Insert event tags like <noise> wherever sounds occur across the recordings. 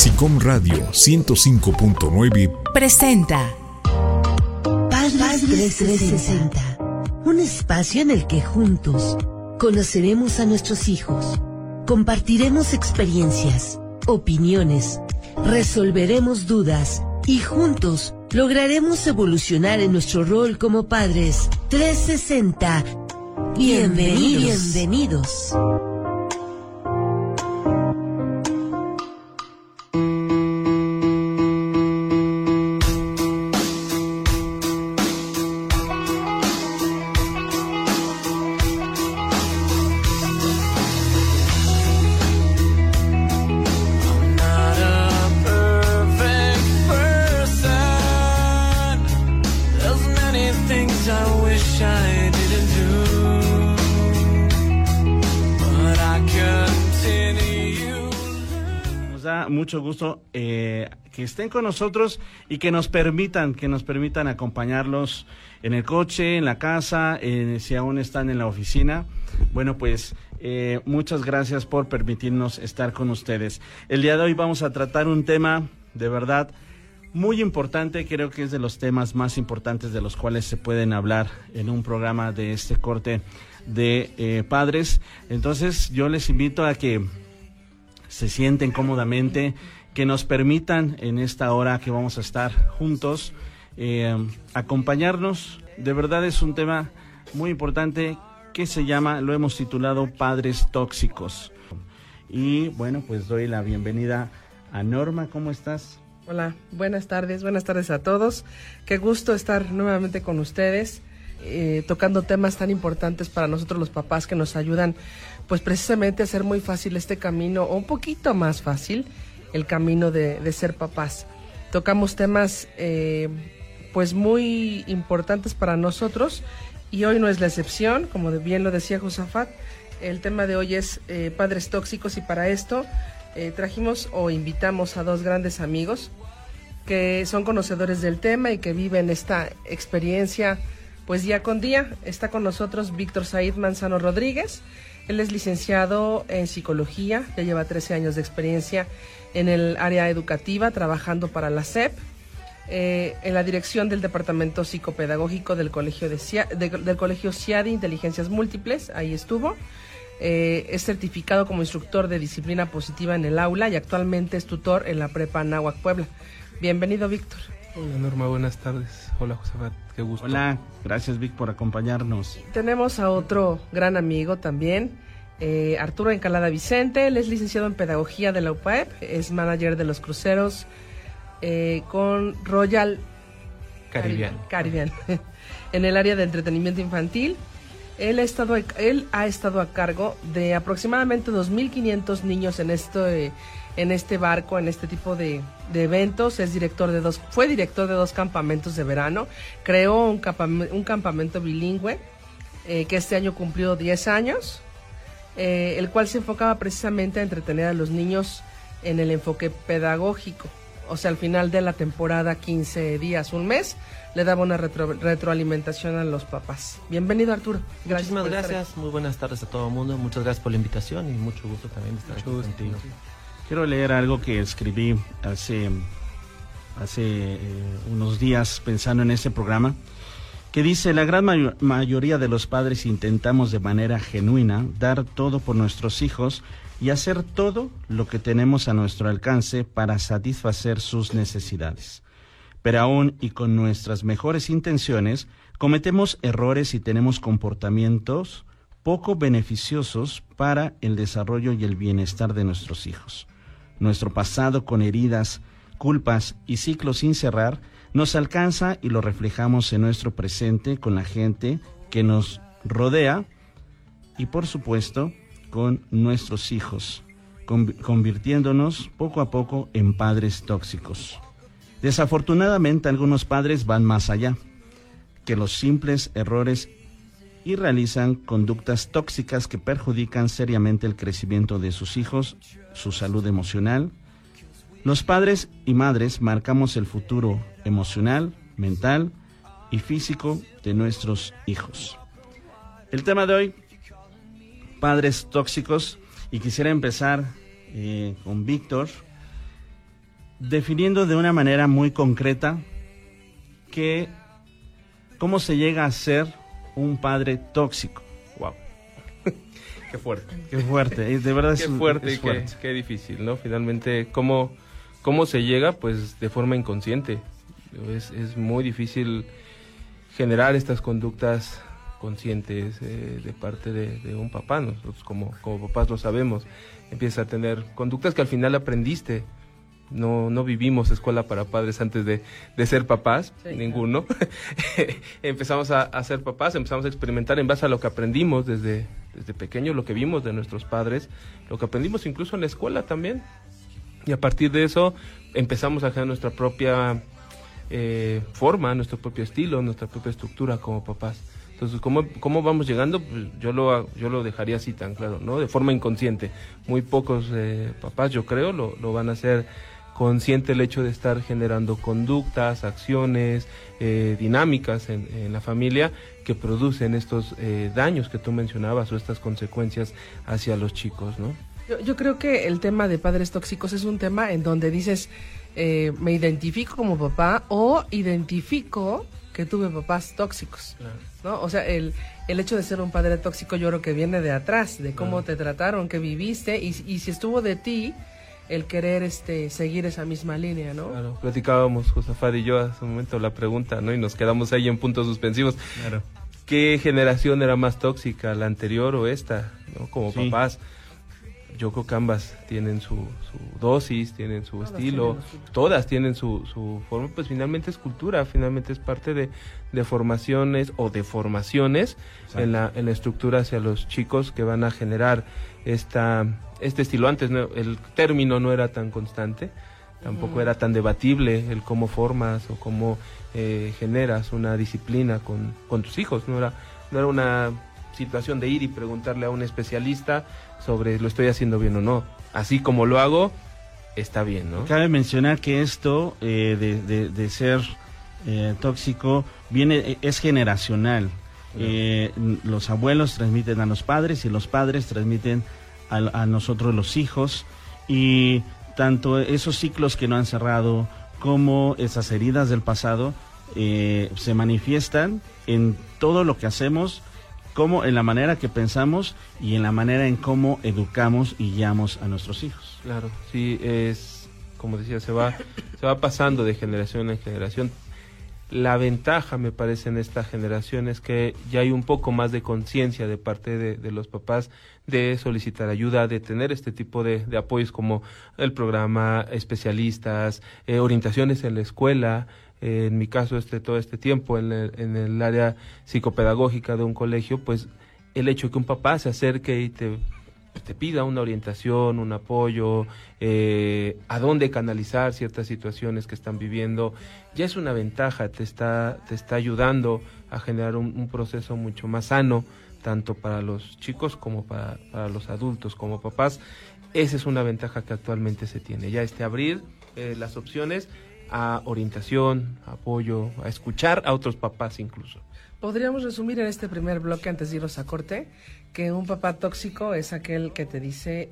SICOM Radio 105.9 presenta Padres 360, un espacio en el que juntos conoceremos a nuestros hijos, compartiremos experiencias, opiniones, resolveremos dudas y juntos lograremos evolucionar en nuestro rol como padres 360. Bienvenidos. Bienvenidos. Mucho gusto eh, que estén con nosotros y que nos permitan, que nos permitan acompañarlos en el coche, en la casa, si aún están en la oficina. Bueno, pues eh, muchas gracias por permitirnos estar con ustedes. El día de hoy vamos a tratar un tema de verdad muy importante, creo que es de los temas más importantes de los cuales se pueden hablar en un programa de este corte de eh, padres. Entonces yo les invito a que se sienten cómodamente, que nos permitan en esta hora que vamos a estar juntos eh, acompañarnos. De verdad es un tema muy importante que se llama, lo hemos titulado Padres Tóxicos. Y bueno, pues doy la bienvenida a Norma, ¿cómo estás? Hola, buenas tardes, buenas tardes a todos. Qué gusto estar nuevamente con ustedes, eh, tocando temas tan importantes para nosotros los papás que nos ayudan pues precisamente hacer muy fácil este camino, o un poquito más fácil, el camino de, ser papás. Tocamos temas eh, pues muy importantes para nosotros y hoy no es la excepción, como bien lo decía Josafat, el tema de hoy es eh, padres tóxicos y para esto eh, trajimos o invitamos a dos grandes amigos que son conocedores del tema y que viven esta experiencia pues día con día. Está con nosotros Víctor Said Manzano Rodríguez, él es licenciado en psicología, ya lleva 13 años de experiencia en el área educativa, trabajando para la SEP, eh, en la dirección del Departamento Psicopedagógico del Colegio, de, del Colegio CIADI Inteligencias Múltiples, ahí estuvo. Eh, es certificado como instructor de disciplina positiva en el aula y actualmente es tutor en la Prepa Nahuac Puebla. Bienvenido, Víctor. Hola, Norma, buenas tardes. Hola, José qué gusto. Hola, gracias, Vic, por acompañarnos. Tenemos a otro gran amigo también, eh, Arturo Encalada Vicente. Él es licenciado en Pedagogía de la UPAEP, es manager de los cruceros eh, con Royal Caribbean. Caribbean, <laughs> en el área de entretenimiento infantil. Él ha estado, él ha estado a cargo de aproximadamente 2.500 niños en este en este barco, en este tipo de, eventos. Es director de dos, fue director de dos campamentos de verano. Creó un, un campamento bilingüe eh, que este año cumplió 10 años, eh, el cual se enfocaba precisamente a entretener a los niños en el enfoque pedagógico. O sea, al final de la temporada, 15 días, un mes, le daba una retroalimentación a los papás. Bienvenido, Arturo. Gracias Muchísimas gracias. Muy buenas tardes a todo el mundo. Muchas gracias por la invitación y mucho gusto también estar aquí contigo. Quiero leer algo que escribí hace, hace eh, unos días pensando en este programa, que dice, la gran mayoría de los padres intentamos de manera genuina dar todo por nuestros hijos y hacer todo lo que tenemos a nuestro alcance para satisfacer sus necesidades. Pero aún y con nuestras mejores intenciones, cometemos errores y tenemos comportamientos poco beneficiosos para el desarrollo y el bienestar de nuestros hijos nuestro pasado con heridas, culpas y ciclos sin cerrar, nos alcanza y lo reflejamos en nuestro presente con la gente que nos rodea y por supuesto con nuestros hijos, convirtiéndonos poco a poco en padres tóxicos. Desafortunadamente algunos padres van más allá que los simples errores y realizan conductas tóxicas que perjudican seriamente el crecimiento de sus hijos, su salud emocional. Los padres y madres marcamos el futuro emocional, mental y físico de nuestros hijos. El tema de hoy, padres tóxicos, y quisiera empezar eh, con Víctor. definiendo de una manera muy concreta que cómo se llega a ser un padre tóxico. Wow. <laughs> qué fuerte. Qué fuerte, de verdad qué fuerte, es Qué, qué, difícil, ¿no? Finalmente, ¿cómo, cómo se llega? Pues de forma inconsciente. Es, es muy difícil generar estas conductas conscientes eh, de parte de, un papá. Nosotros como, como papás lo sabemos. Empieza a tener conductas que al final aprendiste. No, no vivimos escuela para padres antes de, de ser papás, ninguno. <laughs> empezamos a, a, ser papás, empezamos a experimentar en base a lo que aprendimos desde, desde pequeño, lo que vimos de nuestros padres, lo que aprendimos incluso en la escuela también. Y a partir de eso empezamos a generar nuestra propia eh, forma, nuestro propio estilo, nuestra propia estructura como papás. Entonces, ¿cómo, cómo vamos llegando? Pues yo, lo, yo lo dejaría así tan claro, ¿no? De forma inconsciente. Muy pocos eh, papás, yo creo, lo, lo van a hacer consciente el hecho de estar generando conductas, acciones, eh, dinámicas en, en, la familia que producen estos eh, daños que tú mencionabas o estas consecuencias hacia los chicos, ¿no? Yo, yo, creo que el tema de padres tóxicos es un tema en donde dices, eh, me identifico como papá o identifico que tuve papás tóxicos. ¿no? O sea, el, el hecho de ser un padre tóxico yo creo que viene de atrás, de cómo te trataron, que viviste y, y, si estuvo de ti el querer este seguir esa misma línea, ¿no? Claro, platicábamos Josafat y yo hace un momento la pregunta, ¿no? Y nos quedamos ahí en puntos suspensivos. Claro. ¿Qué generación era más tóxica, la anterior o esta? ¿no? Como sí. papás yo creo que ambas tienen su, su dosis, tienen su todas estilo, tienen todas tienen su, su, forma, pues finalmente es cultura, finalmente es parte de, de formaciones o de formaciones en la, en la estructura hacia los chicos que van a generar esta, este estilo. Antes ¿no? el término no era tan constante, tampoco mm. era tan debatible el cómo formas o cómo eh, generas una disciplina con, con tus hijos, no era, no era una situación de ir y preguntarle a un especialista sobre lo estoy haciendo bien o no. Así como lo hago, está bien, ¿no? Cabe mencionar que esto eh, de, de, de, ser eh, tóxico viene es generacional. Eh, los abuelos transmiten a los padres y los padres transmiten a, a, nosotros los hijos y tanto esos ciclos que no han cerrado como esas heridas del pasado eh, se manifiestan en todo lo que hacemos como en la manera que pensamos y en la manera en cómo educamos y guiamos a nuestros hijos. Claro, sí, es, como decía, se va, se va pasando de generación en generación. La ventaja, me parece, en esta generación es que ya hay un poco más de conciencia de parte de, los papás de solicitar ayuda, de tener este tipo de, apoyos como el programa, especialistas, eh, orientaciones en la escuela, eh, en mi caso este todo este tiempo en el, en el, área psicopedagógica de un colegio, pues el hecho que un papá se acerque y te, te pida una orientación, un apoyo, eh, a dónde canalizar ciertas situaciones que están viviendo, ya es una ventaja, te está, te está ayudando a generar un, proceso mucho más sano, tanto para los chicos como para, para, los adultos, como papás. Esa es una ventaja que actualmente se tiene, ya este abrir eh, las opciones a orientación, apoyo, a escuchar a otros papás incluso. Podríamos resumir en este primer bloque, antes de irnos a corte, que un papá tóxico es aquel que te dice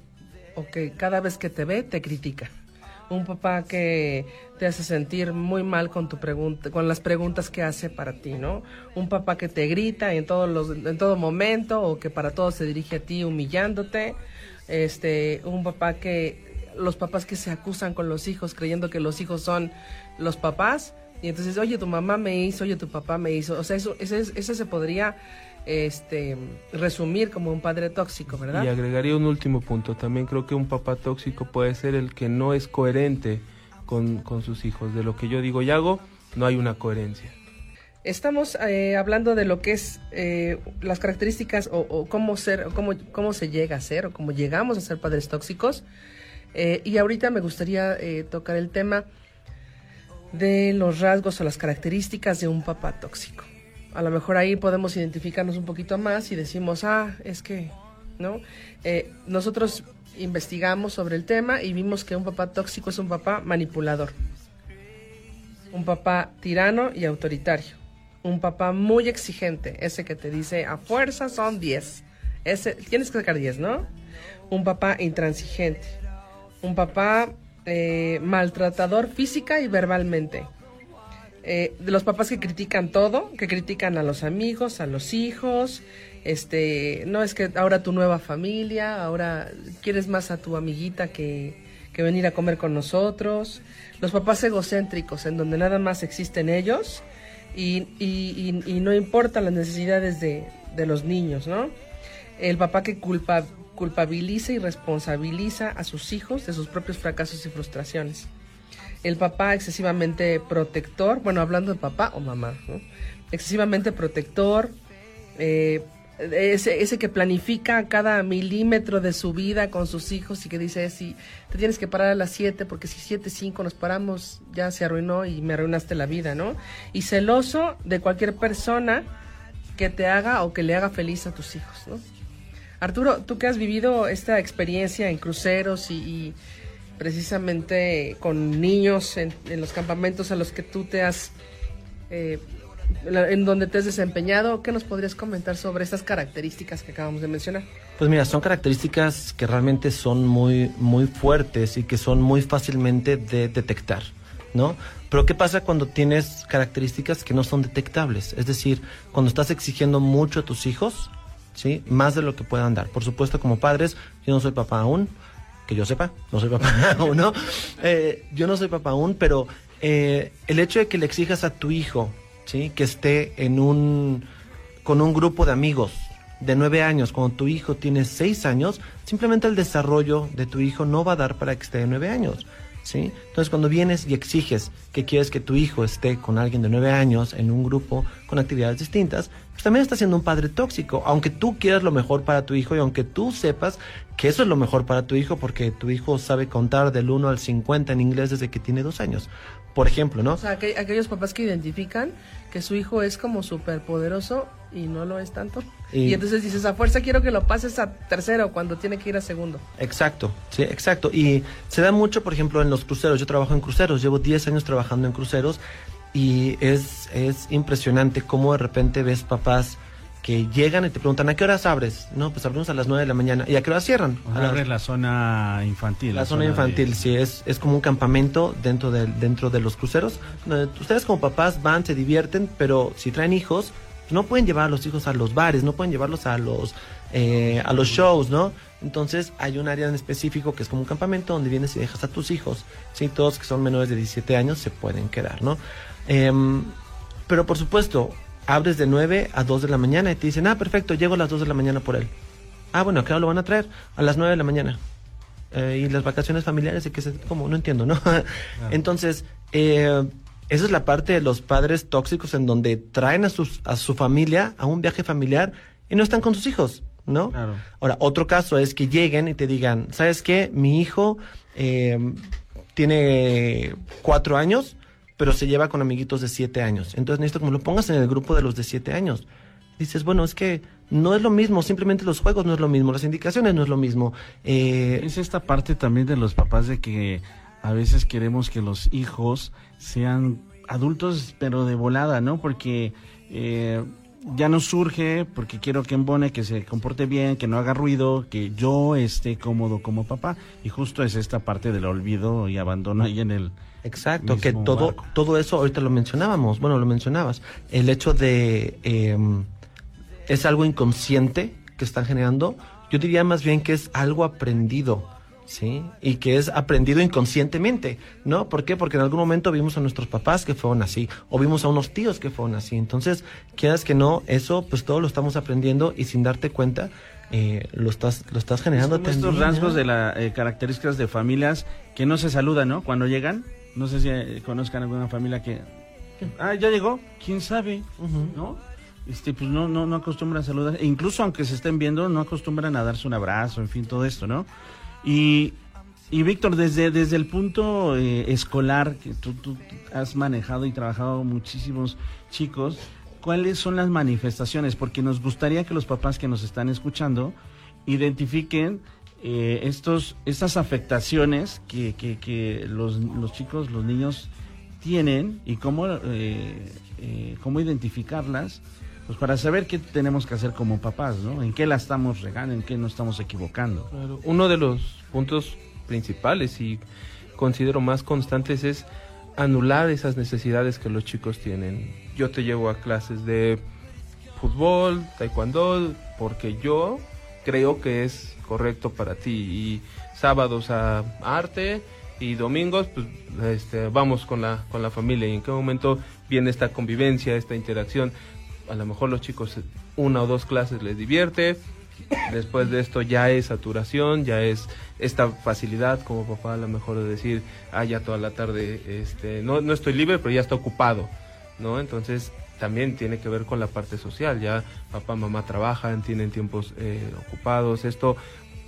o que cada vez que te ve te critica. Un papá que te hace sentir muy mal con tu pregunta, con las preguntas que hace para ti, ¿no? Un papá que te grita en todo momento o que para todo se dirige a ti humillándote. Este, un papá que los papás que se acusan con los hijos creyendo que los hijos son los papás y entonces oye tu mamá me hizo oye tu papá me hizo o sea eso ese, ese se podría este resumir como un padre tóxico verdad y agregaría un último punto. También creo que un papá tóxico puede ser el que no es coherente con, con sus hijos. De lo que yo digo y hago no hay una coherencia. Estamos eh, hablando de lo que es eh, las características o, o cómo ser, o cómo, cómo se llega a ser o cómo llegamos a ser padres tóxicos. Eh, y ahorita me gustaría eh, tocar el tema de los rasgos o las características de un papá tóxico. A lo mejor ahí podemos identificarnos un poquito más y decimos, ah, es que, ¿no? Eh, nosotros investigamos sobre el tema y vimos que un papá tóxico es un papá manipulador, un papá tirano y autoritario, un papá muy exigente, ese que te dice, a fuerza son 10, ese, tienes que sacar 10, ¿no? Un papá intransigente, un papá eh, maltratador física y verbalmente. Eh, de los papás que critican todo, que critican a los amigos, a los hijos, este, no es que ahora tu nueva familia, ahora quieres más a tu amiguita que, que venir a comer con nosotros. Los papás egocéntricos, en donde nada más existen ellos y, y, y, y no importan las necesidades de, de, los niños, ¿no? El papá que culpa, culpabiliza y responsabiliza a sus hijos de sus propios fracasos y frustraciones el papá excesivamente protector, bueno, hablando de papá o mamá, ¿no? excesivamente protector, eh, ese, ese, que planifica cada milímetro de su vida con sus hijos y que dice, si te tienes que parar a las 7 porque si 7, 5 nos paramos, ya se arruinó y me arruinaste la vida, ¿no? Y celoso de cualquier persona que te haga o que le haga feliz a tus hijos, ¿no? Arturo, tú que has vivido esta experiencia en cruceros y, precisamente con niños en, en, los campamentos a los que tú te has, eh, en donde te has desempeñado. ¿Qué nos podrías comentar sobre estas características que acabamos de mencionar? Pues mira, son características que realmente son muy, muy fuertes y que son muy fácilmente de detectar, ¿no? Pero ¿qué pasa cuando tienes características que no son detectables? Es decir, cuando estás exigiendo mucho a tus hijos, ¿sí? Más de lo que puedan dar. Por supuesto, como padres, yo no soy papá aún, que yo sepa, no soy papá <laughs> aún, ¿no? Eh, yo no soy papá aún, pero eh, el hecho de que le exijas a tu hijo, ¿sí? Que esté en un, con un grupo de amigos de nueve años, cuando tu hijo tiene seis años, simplemente el desarrollo de tu hijo no va a dar para que esté de nueve años. ¿Sí? Entonces, cuando vienes y exiges que quieres que tu hijo esté con alguien de nueve años en un grupo con actividades distintas, pues también está siendo un padre tóxico. Aunque tú quieras lo mejor para tu hijo y aunque tú sepas que eso es lo mejor para tu hijo porque tu hijo sabe contar del 1 al 50 en inglés desde que tiene dos años. Por ejemplo, ¿no? O sea, aqu aquellos papás que identifican que su hijo es como súper poderoso y no lo es tanto. Y, y, entonces dices, a fuerza quiero que lo pases a tercero cuando tiene que ir a segundo. Exacto, sí, exacto. Y se da mucho, por ejemplo, en los cruceros. Yo trabajo en cruceros, llevo 10 años trabajando en cruceros y es, es impresionante cómo de repente ves papás que llegan y te preguntan, ¿a qué horas abres? No, pues abrimos a las 9 de la mañana. ¿Y a qué horas cierran? O abres la zona infantil. La, la zona, zona, infantil, de... sí, es, es como un campamento dentro de, dentro de los cruceros. Ustedes como papás van, se divierten, pero si traen hijos, no pueden llevar a los hijos a los bares, no pueden llevarlos a los, eh, a los shows, ¿no? Entonces hay un área en específico que es como un campamento donde vienes y dejas a tus hijos, ¿sí? Todos que son menores de 17 años se pueden quedar, ¿no? Eh, pero por supuesto, abres de 9 a 2 de la mañana y te dicen, ah, perfecto, llego a las 2 de la mañana por él. Ah, bueno, claro, lo van a traer a las 9 de la mañana. Eh, y las vacaciones familiares, ¿y que se, ¿cómo? No entiendo, ¿no? <laughs> Entonces, eh, esa es la parte de los padres tóxicos en donde traen a, sus, a su familia a un viaje familiar y no están con sus hijos, ¿no? Claro. Ahora, otro caso es que lleguen y te digan, ¿sabes qué? Mi hijo eh, tiene cuatro años, pero se lleva con amiguitos de siete años. Entonces necesito que me lo pongas en el grupo de los de siete años. Dices, bueno, es que no es lo mismo, simplemente los juegos no es lo mismo, las indicaciones no es lo mismo. Eh... Es esta parte también de los papás de que a veces queremos que los hijos sean adultos, pero de volada, ¿no? Porque eh, ya no surge, porque quiero que embone, que se comporte bien, que no haga ruido, que yo esté cómodo como papá. Y justo es esta parte del olvido y abandono ahí en el, Exacto, que todo, barco. todo eso ahorita lo mencionábamos, bueno, lo mencionabas, el hecho de eh, es algo inconsciente que están generando, yo diría más bien que es algo aprendido, ¿sí? Y que es aprendido inconscientemente, ¿no? ¿Por qué? Porque en algún momento vimos a nuestros papás que fueron así, o vimos a unos tíos que fueron así, entonces, quieras que no, eso pues todo lo estamos aprendiendo y sin darte cuenta, eh, lo estás lo estás generando estos rasgos de las eh, características de familias que no se saludan, ¿no? Cuando llegan, no sé si eh, conozcan alguna familia que ah ya llegó quién sabe uh -huh. no este pues no no no acostumbran a saludar e incluso aunque se estén viendo no acostumbran a darse un abrazo en fin todo esto no y y Víctor desde desde el punto eh, escolar que tú, has manejado y trabajado muchísimos chicos cuáles son las manifestaciones porque nos gustaría que los papás que nos están escuchando identifiquen eh, estos, estas afectaciones que, que, que los, los, chicos, los niños tienen y cómo, eh, eh, cómo identificarlas, pues para saber qué tenemos que hacer como papás, ¿no? En qué la estamos regando, en qué nos estamos equivocando. Claro. Uno de los puntos principales y considero más constantes es anular esas necesidades que los chicos tienen. Yo te llevo a clases de fútbol, taekwondo, porque yo creo que es correcto para ti. Y sábados a arte y domingos, pues este, vamos con la, con la familia. ¿Y en qué momento viene esta convivencia, esta interacción? A lo mejor los chicos una o dos clases les divierte, después de esto ya es saturación, ya es esta facilidad como papá a lo mejor de decir, ah, ya toda la tarde, este, no, no estoy libre, pero ya está ocupado, ¿no? Entonces también tiene que ver con la parte social, ya papá, mamá trabajan, tienen tiempos eh, ocupados, esto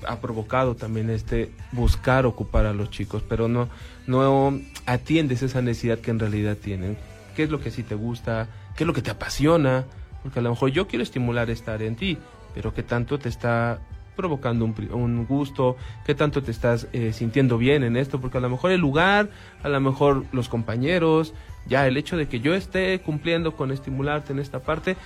ha provocado también este buscar ocupar a los chicos, pero no, no atiendes esa necesidad que en realidad tienen. ¿Qué es lo que sí te gusta? ¿Qué es lo que te apasiona? Porque a lo mejor yo quiero estimular estar en ti, pero qué tanto te está provocando un, gusto, qué tanto te estás eh, sintiendo bien en esto, porque a lo mejor el lugar, a lo mejor los compañeros, ya el hecho de que yo esté cumpliendo con estimularte en esta parte,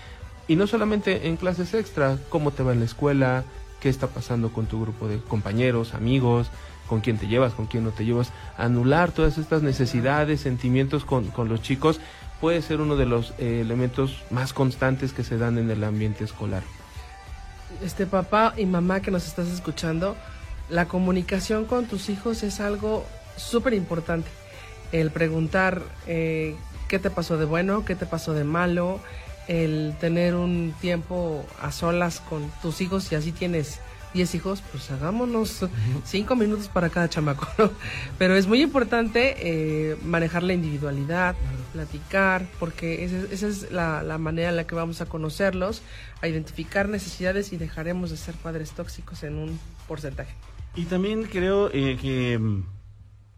y no solamente en clases extra, cómo te va en la escuela, qué está pasando con tu grupo de compañeros, amigos, con quién te llevas, con quién no te llevas, anular todas estas necesidades, sentimientos con, con los chicos puede ser uno de los eh, elementos más constantes que se dan en el ambiente escolar. Este papá y mamá que nos estás escuchando, la comunicación con tus hijos es algo súper importante. El preguntar eh, qué te pasó de bueno, qué te pasó de malo, el tener un tiempo a solas con tus hijos, si así tienes 10 hijos, pues hagámonos 5 minutos para cada chamaco. Pero es muy importante eh, manejar la individualidad, platicar, porque esa, es la, la, manera en la que vamos a conocerlos, a identificar necesidades y dejaremos de ser padres tóxicos en un porcentaje. Y también creo eh, que, mm,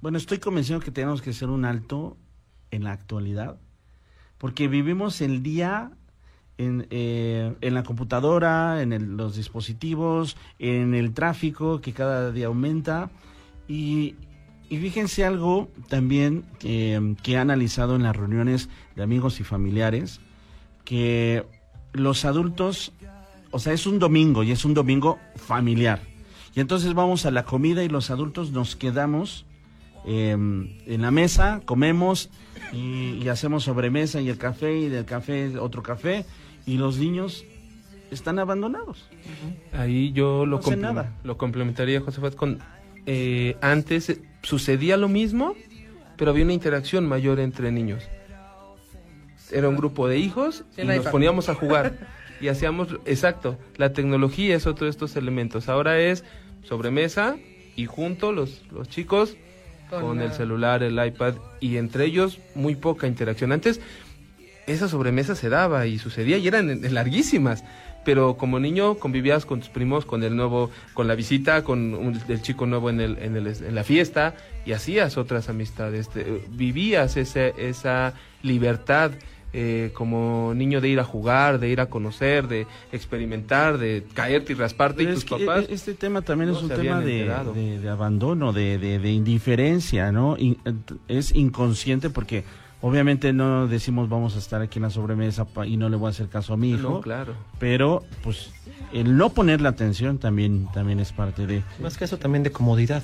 bueno, estoy convencido que tenemos que hacer un alto en la actualidad, porque vivimos el día en, eh, en la computadora, en los dispositivos, en el tráfico que cada día aumenta. Y, y fíjense algo también que he analizado en las reuniones de amigos y familiares, que los adultos, o sea, es un domingo y es un domingo familiar. Y entonces vamos a la comida y los adultos nos quedamos em, en la mesa, comemos y, y, hacemos sobremesa y el café y del café otro café y los niños están abandonados. Ahí yo lo, lo complementaría, Josefat, con eh, antes sucedía lo mismo, pero había una interacción mayor entre niños. Era un grupo de hijos y nos poníamos a jugar <laughs> y hacíamos, exacto, la tecnología es otro de estos elementos. Ahora es sobremesa y junto los, los chicos con, el celular, el iPad y entre ellos muy poca interacción. Antes esa sobremesa se daba y sucedía y eran larguísimas. Pero como niño convivías con tus primos, con el nuevo, con la visita, con el chico nuevo en, el, en, el, en la fiesta y hacías otras amistades. vivías ese, esa libertad eh, como niño de ir a jugar, de ir a conocer, de experimentar, de caerte y rasparte y tus papás. E, este tema también es un tema de, de, abandono, de, de, indiferencia, ¿no? es inconsciente porque Obviamente no decimos vamos a estar aquí en la sobremesa y no le voy a hacer caso a mi hijo. claro. Pero, pues, el no poner la atención también, también es parte de. Más que eso también de comodidad,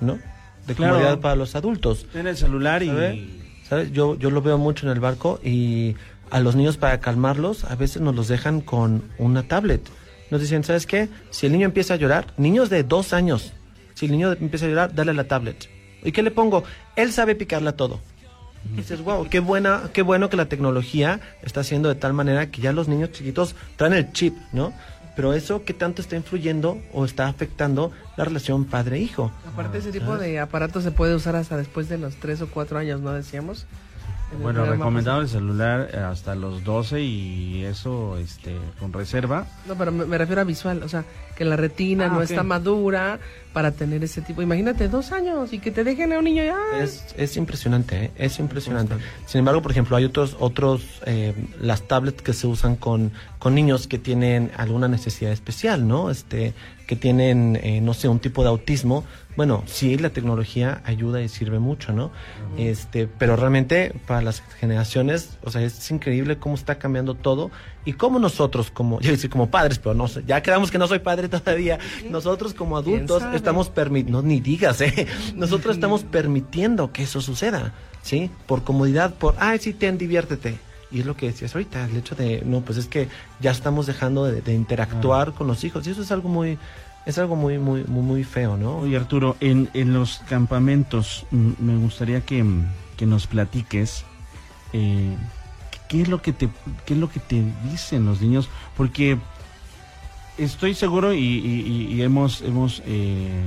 ¿no? De comodidad para los adultos. En el celular y. ¿Sabes? Yo, yo lo veo mucho en el barco y a los niños para calmarlos a veces nos los dejan con una tablet. Nos dicen, ¿sabes qué? Si el niño empieza a llorar, niños de dos años, si el niño empieza a llorar, dale la tablet. ¿Y qué le pongo? Él sabe picarla todo. Y dices, wow, qué, buena, qué bueno que la tecnología está haciendo de tal manera que ya los niños chiquitos traen el chip, ¿no? Pero eso, ¿qué tanto está influyendo o está afectando la relación padre-hijo? Aparte, ese tipo de aparato se puede usar hasta después de los tres o cuatro años, ¿no decíamos? Bueno, recomendado el celular eh, hasta los 12 y eso este con reserva. No, pero me, refiero a visual, o sea, que la retina ah, no está madura para tener ese tipo. Imagínate, dos años y que te dejen a un niño ya. Es, es impresionante, ¿eh? es impresionante. Sin embargo, por ejemplo, hay otros, otros eh, las tablets que se usan con, con niños que tienen alguna necesidad especial, ¿no? Este, que tienen, eh, no sé, un tipo de autismo bueno, sí, la tecnología ayuda y sirve mucho, ¿no? Este, pero realmente para las generaciones, o sea, es increíble cómo está cambiando todo y cómo nosotros como, <laughs> yo decir como padres, pero no ya quedamos que no soy padre todavía, nosotros como adultos estamos permitiendo, no, ni digas, ¿eh? <laughs> Nosotros estamos permitiendo que eso suceda, ¿sí? Por comodidad, por, ay, sí, ten, diviértete. Y es lo que decías ahorita, el hecho de, no, pues es que ya estamos dejando de, interactuar con los hijos. Y eso es algo muy, es algo muy, muy, muy, muy feo, ¿no? Oye, Arturo, en, en los campamentos mm, me gustaría que, que nos platiques eh, qué es lo que te, qué es lo que te dicen los niños, porque estoy seguro y, hemos, hemos eh,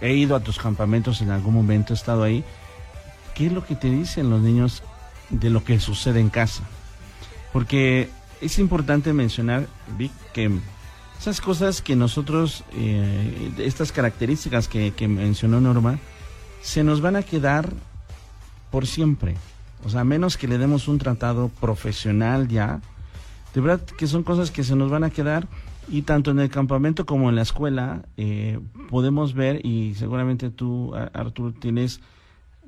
he ido a tus campamentos en algún momento, he estado ahí. ¿Qué es lo que te dicen los niños de lo que sucede en casa? Porque es importante mencionar, Vic, que esas cosas que nosotros, eh, estas características que, que mencionó Norma, se nos van a quedar por siempre. O sea, menos que le demos un tratado profesional ya, de verdad que son cosas que se nos van a quedar y tanto en el campamento como en la escuela eh, podemos ver, y seguramente tú, Artur, tienes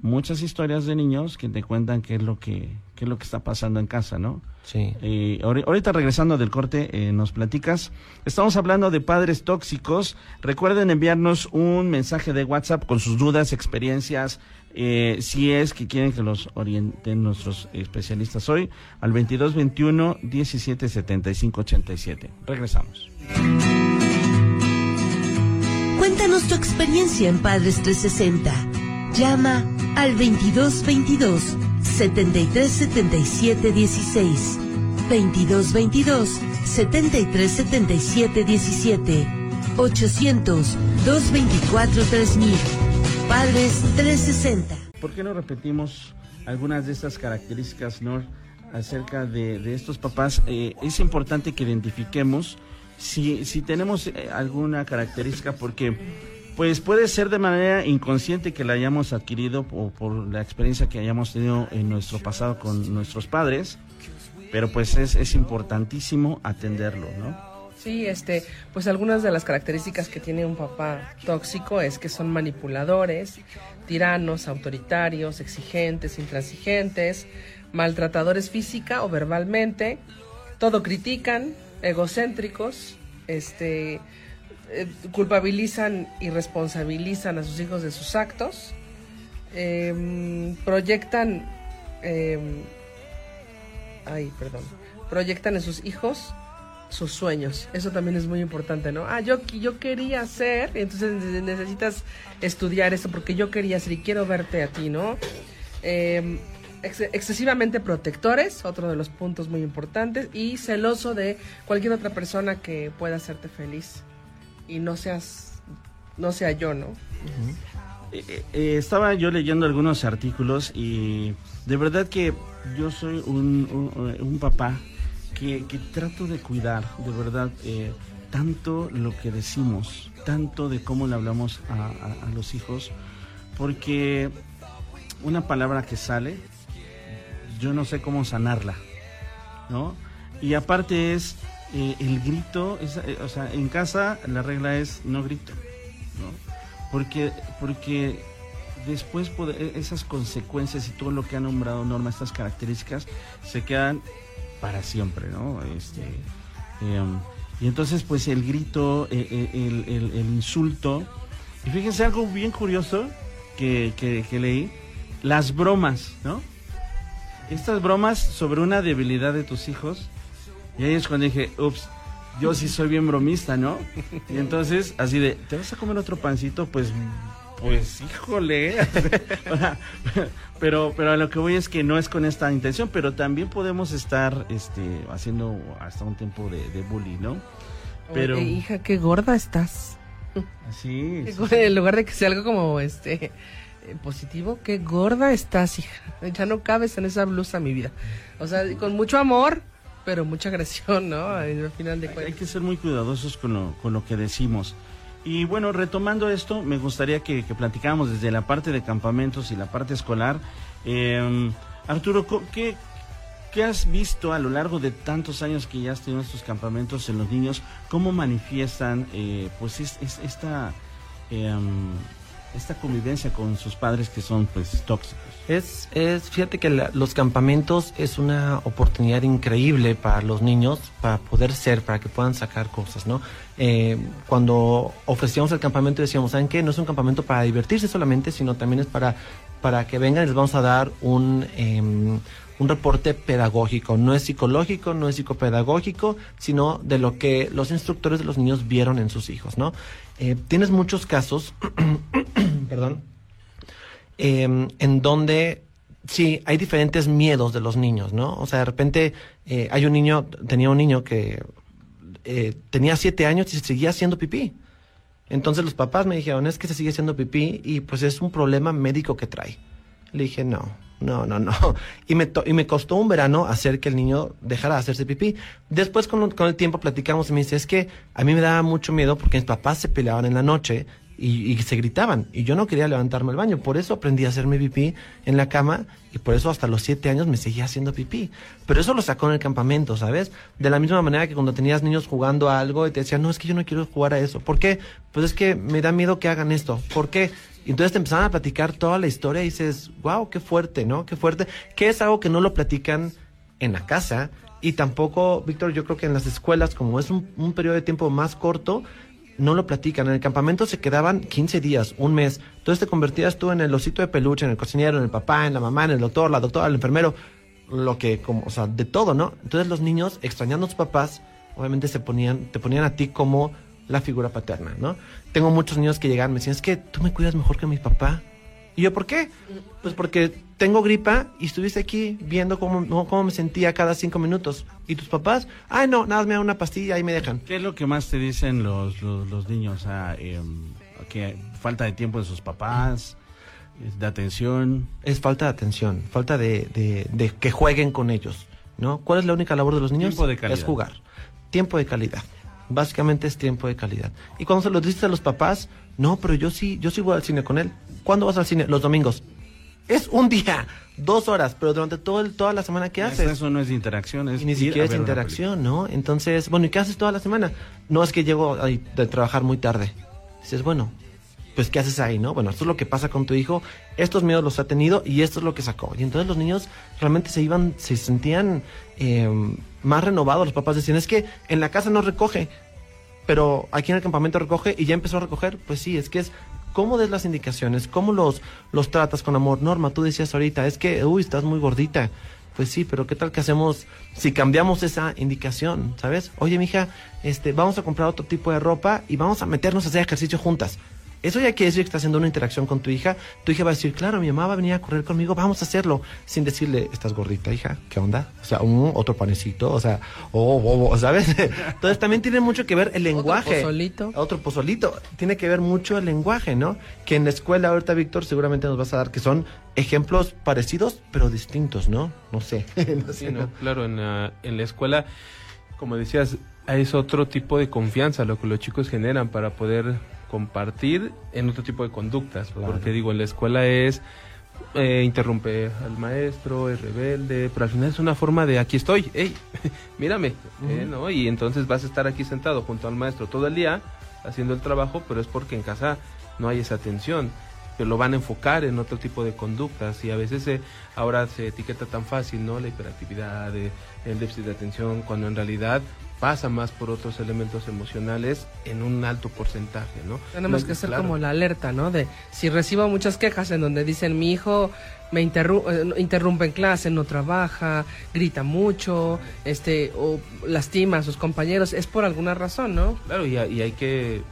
muchas historias de niños que te cuentan qué es lo que, qué es lo que está pasando en casa, ¿no? Sí. Eh, ahorita regresando del corte, eh, nos platicas. Estamos hablando de padres tóxicos. Recuerden enviarnos un mensaje de WhatsApp con sus dudas, experiencias, eh, si es que quieren que los orienten nuestros especialistas hoy, al 2221 17 75 87. Regresamos. Cuéntanos tu experiencia en Padres 360. Llama al 2222 73 77 16. 2222 73 77 17. 800 224 3000. Padres 360. ¿Por qué no repetimos algunas de estas características, Nor, acerca de, estos papás? Eh, es importante que identifiquemos si, si tenemos eh, alguna característica, porque pues puede ser de manera inconsciente que la hayamos adquirido por la experiencia que hayamos tenido en nuestro pasado con nuestros padres, pero pues es, es importantísimo atenderlo, ¿no? Sí, este, pues algunas de las características que tiene un papá tóxico es que son manipuladores, tiranos, autoritarios, exigentes, intransigentes, maltratadores física o verbalmente, todo critican, egocéntricos, este, eh, culpabilizan y responsabilizan a sus hijos de sus actos, em, proyectan, em, ay, perdón, proyectan en sus hijos sus sueños. Eso también es muy importante, ¿no? Ah, yo, yo quería ser, entonces necesitas estudiar eso porque yo quería ser y quiero verte a ti, ¿no? Em, excesivamente protectores, otro de los puntos muy importantes, y celoso de cualquier otra persona que pueda hacerte feliz y no seas, no sea yo, ¿no? Eh, eh, eh, estaba yo leyendo algunos artículos y de verdad que yo soy un, un papá que, trato de cuidar, de verdad, tanto lo que decimos, tanto de cómo le hablamos a, los hijos, porque una palabra que sale, yo no sé cómo sanarla, ¿no? Y aparte es eh, el grito, eh, o sea, en casa la regla es no grito, ¿no? Porque, porque después e, esas consecuencias y todo lo que ha nombrado Norma, estas características, se quedan para siempre, ¿no? Este, em, y entonces, pues el grito, eh, eh, el, insulto. Y fíjense algo bien curioso que, que, leí: las bromas, ¿no? Estas bromas sobre una debilidad de tus hijos. Y ahí es cuando dije, ups, yo sí soy bien bromista, ¿no? Y entonces, así de, ¿te vas a comer otro pancito? Pues pues híjole. <laughs> pero, pero a lo que voy es que no es con esta intención, pero también podemos estar este, haciendo hasta un tiempo de, de bullying, ¿no? Pero. hija, qué gorda estás. Sí, En lugar de que sea algo como este eh, positivo, qué gorda estás, hija. Ya no cabes en esa blusa, mi vida. O sea, con mucho amor, pero mucha agresión, ¿no? Al final de cuentas. Hay que ser muy cuidadosos con lo, con lo que decimos. Y bueno, retomando esto, me gustaría que, que platicáramos desde la parte de campamentos y la parte escolar. Em, Arturo, ¿qué, ¿qué has visto a lo largo de tantos años que ya has tenido estos campamentos en los niños? ¿Cómo manifiestan eh, pues esta, em, esta convivencia con sus padres que son pues tóxicos? Es, es, fíjate que la- los campamentos es una oportunidad increíble para los niños, para poder ser, para que puedan sacar cosas, ¿no? Eh, cuando ofrecíamos el campamento decíamos, ¿saben qué? No es un campamento para divertirse solamente, sino también es para, para que vengan y les vamos a dar un, em, un reporte pedagógico. No es psicológico, no es psicopedagógico, sino de lo que los instructores de los niños vieron en sus hijos, ¿no? Eh, tienes muchos casos, <clears throat> perdón, eh, en donde sí hay diferentes miedos de los niños, ¿no? O sea, de repente eh, hay un niño, tenía un niño que eh, tenía siete años y seguía haciendo pipí. Entonces los papás me dijeron, es que se sigue haciendo pipí y pues es un problema médico que trae. Le dije, no, no, no, no. <laughs> Y me, to- y me costó un verano hacer que el niño dejara de hacerse pipí. Después con, con el tiempo platicamos y me dice, es que a mí me daba mucho miedo porque mis papás se peleaban en la noche y, se gritaban. Y yo no quería levantarme al baño. Por eso aprendí a hacerme pipí en la cama y por eso hasta los siete años me seguía haciendo pipí. Pero eso lo sacó en el campamento, ¿sabes? De la misma manera que cuando tenías niños jugando a algo y te decían, no, es que yo no quiero jugar a eso. ¿Por qué? Pues es que me da miedo que hagan esto. ¿Por qué? Entonces te empezaban a platicar toda la historia y dices, wow, qué fuerte, ¿no? Qué fuerte. Que es algo que no lo platican en la casa. Y tampoco, Víctor, yo creo que en las escuelas, como es un, un periodo de tiempo más corto, no lo platican. En el campamento se quedaban 15 días, un mes. Entonces te convertías tú en el osito de peluche, en el cocinero, en el papá, en la mamá, en el doctor, la doctora, el enfermero, lo que, como, o sea, de todo, ¿no? Entonces los niños, extrañando a sus papás, obviamente se ponían, te ponían a ti como la figura paterna, ¿no? Tengo muchos niños que llegan, me decían, es que tú me cuidas mejor que mi papá. Y yo, ¿por qué? Pues porque tengo gripa y estuviste aquí viendo cómo, cómo me sentía cada cinco minutos. ¿Y tus papás? Ay, no, nada, me dan una pastilla y me dejan. ¿Qué es lo que más te dicen los, los, los niños? Ah, em, que falta de tiempo de sus papás, de atención. Es falta de atención, falta de, de- de que jueguen con ellos, ¿no? ¿Cuál es la única labor de los niños? Tiempo de calidad. Es jugar. Tiempo de calidad. Básicamente es tiempo de calidad. Y cuando se lo dices a los papás, no, pero yo sí, yo sí voy al cine con él. ¿Cuándo vas al cine? Los domingos. Es un día, dos horas, pero durante todo el- toda la semana, ¿qué haces? Eso no es interacción, es Y ni siquiera a es interacción, ¿no? Entonces, bueno, ¿y qué haces toda la semana? No es que llego ahí de trabajar muy tarde. Dices, bueno, pues ¿qué haces ahí, no? Bueno, esto es lo que pasa con tu hijo, estos miedos los ha tenido y esto es lo que sacó. Y entonces los niños realmente se iban, se sentían eh, más renovados. Los papás decían, es que en la casa no recoge, pero aquí en el campamento recoge y ya empezó a recoger. Pues sí, es que es cómo des las indicaciones, cómo los, los tratas con amor. Norma, tú decías ahorita, es que, uy, estás muy gordita. Pues sí, pero ¿qué tal que hacemos si cambiamos esa indicación, ¿sabes? Oye, mija, este, vamos a comprar otro tipo de ropa y vamos a meternos a hacer ejercicio juntas. Eso ya quiere decir que está haciendo una interacción con tu hija. Tu hija va a decir, claro, mi mamá va a venir a correr conmigo, vamos a hacerlo. Sin decirle, estás gordita, hija, ¿qué onda? O sea, un otro panecito, o sea, oh, oh, oh, ¿sabes? <laughs> Entonces también tiene mucho que ver el lenguaje. pozolito. Otro pozolito. Tiene que ver mucho el lenguaje, ¿no? Que en la escuela ahorita, Víctor, seguramente nos vas a dar que son ejemplos parecidos, pero distintos, ¿no? No sé. <laughs> No sé, Sí, ¿no? no, claro, en la, en la escuela, como decías, es otro tipo de confianza lo que los chicos generan para poder compartir en otro tipo de conductas. Porque digo, en la escuela es eh, interrumpe al maestro, es rebelde, pero al final es una forma de aquí estoy, hey, <laughs> mírame, eh, ¿no? Y entonces vas a estar aquí sentado junto al maestro todo el día haciendo el trabajo, pero es porque en casa no hay esa atención que lo van a enfocar en otro tipo de conductas y a veces se, ahora se etiqueta tan fácil, ¿no? La hiperactividad, eh, el déficit de atención, cuando en realidad pasa más por otros elementos emocionales en un alto porcentaje, ¿no? Tenemos No, que claro. como la alerta, ¿no? De si recibo muchas quejas en donde dicen mi hijo me interru- eh, interrumpe en clase, no trabaja, grita mucho, este, o lastima a sus compañeros, es por alguna razón, ¿no? Claro, y, y hay que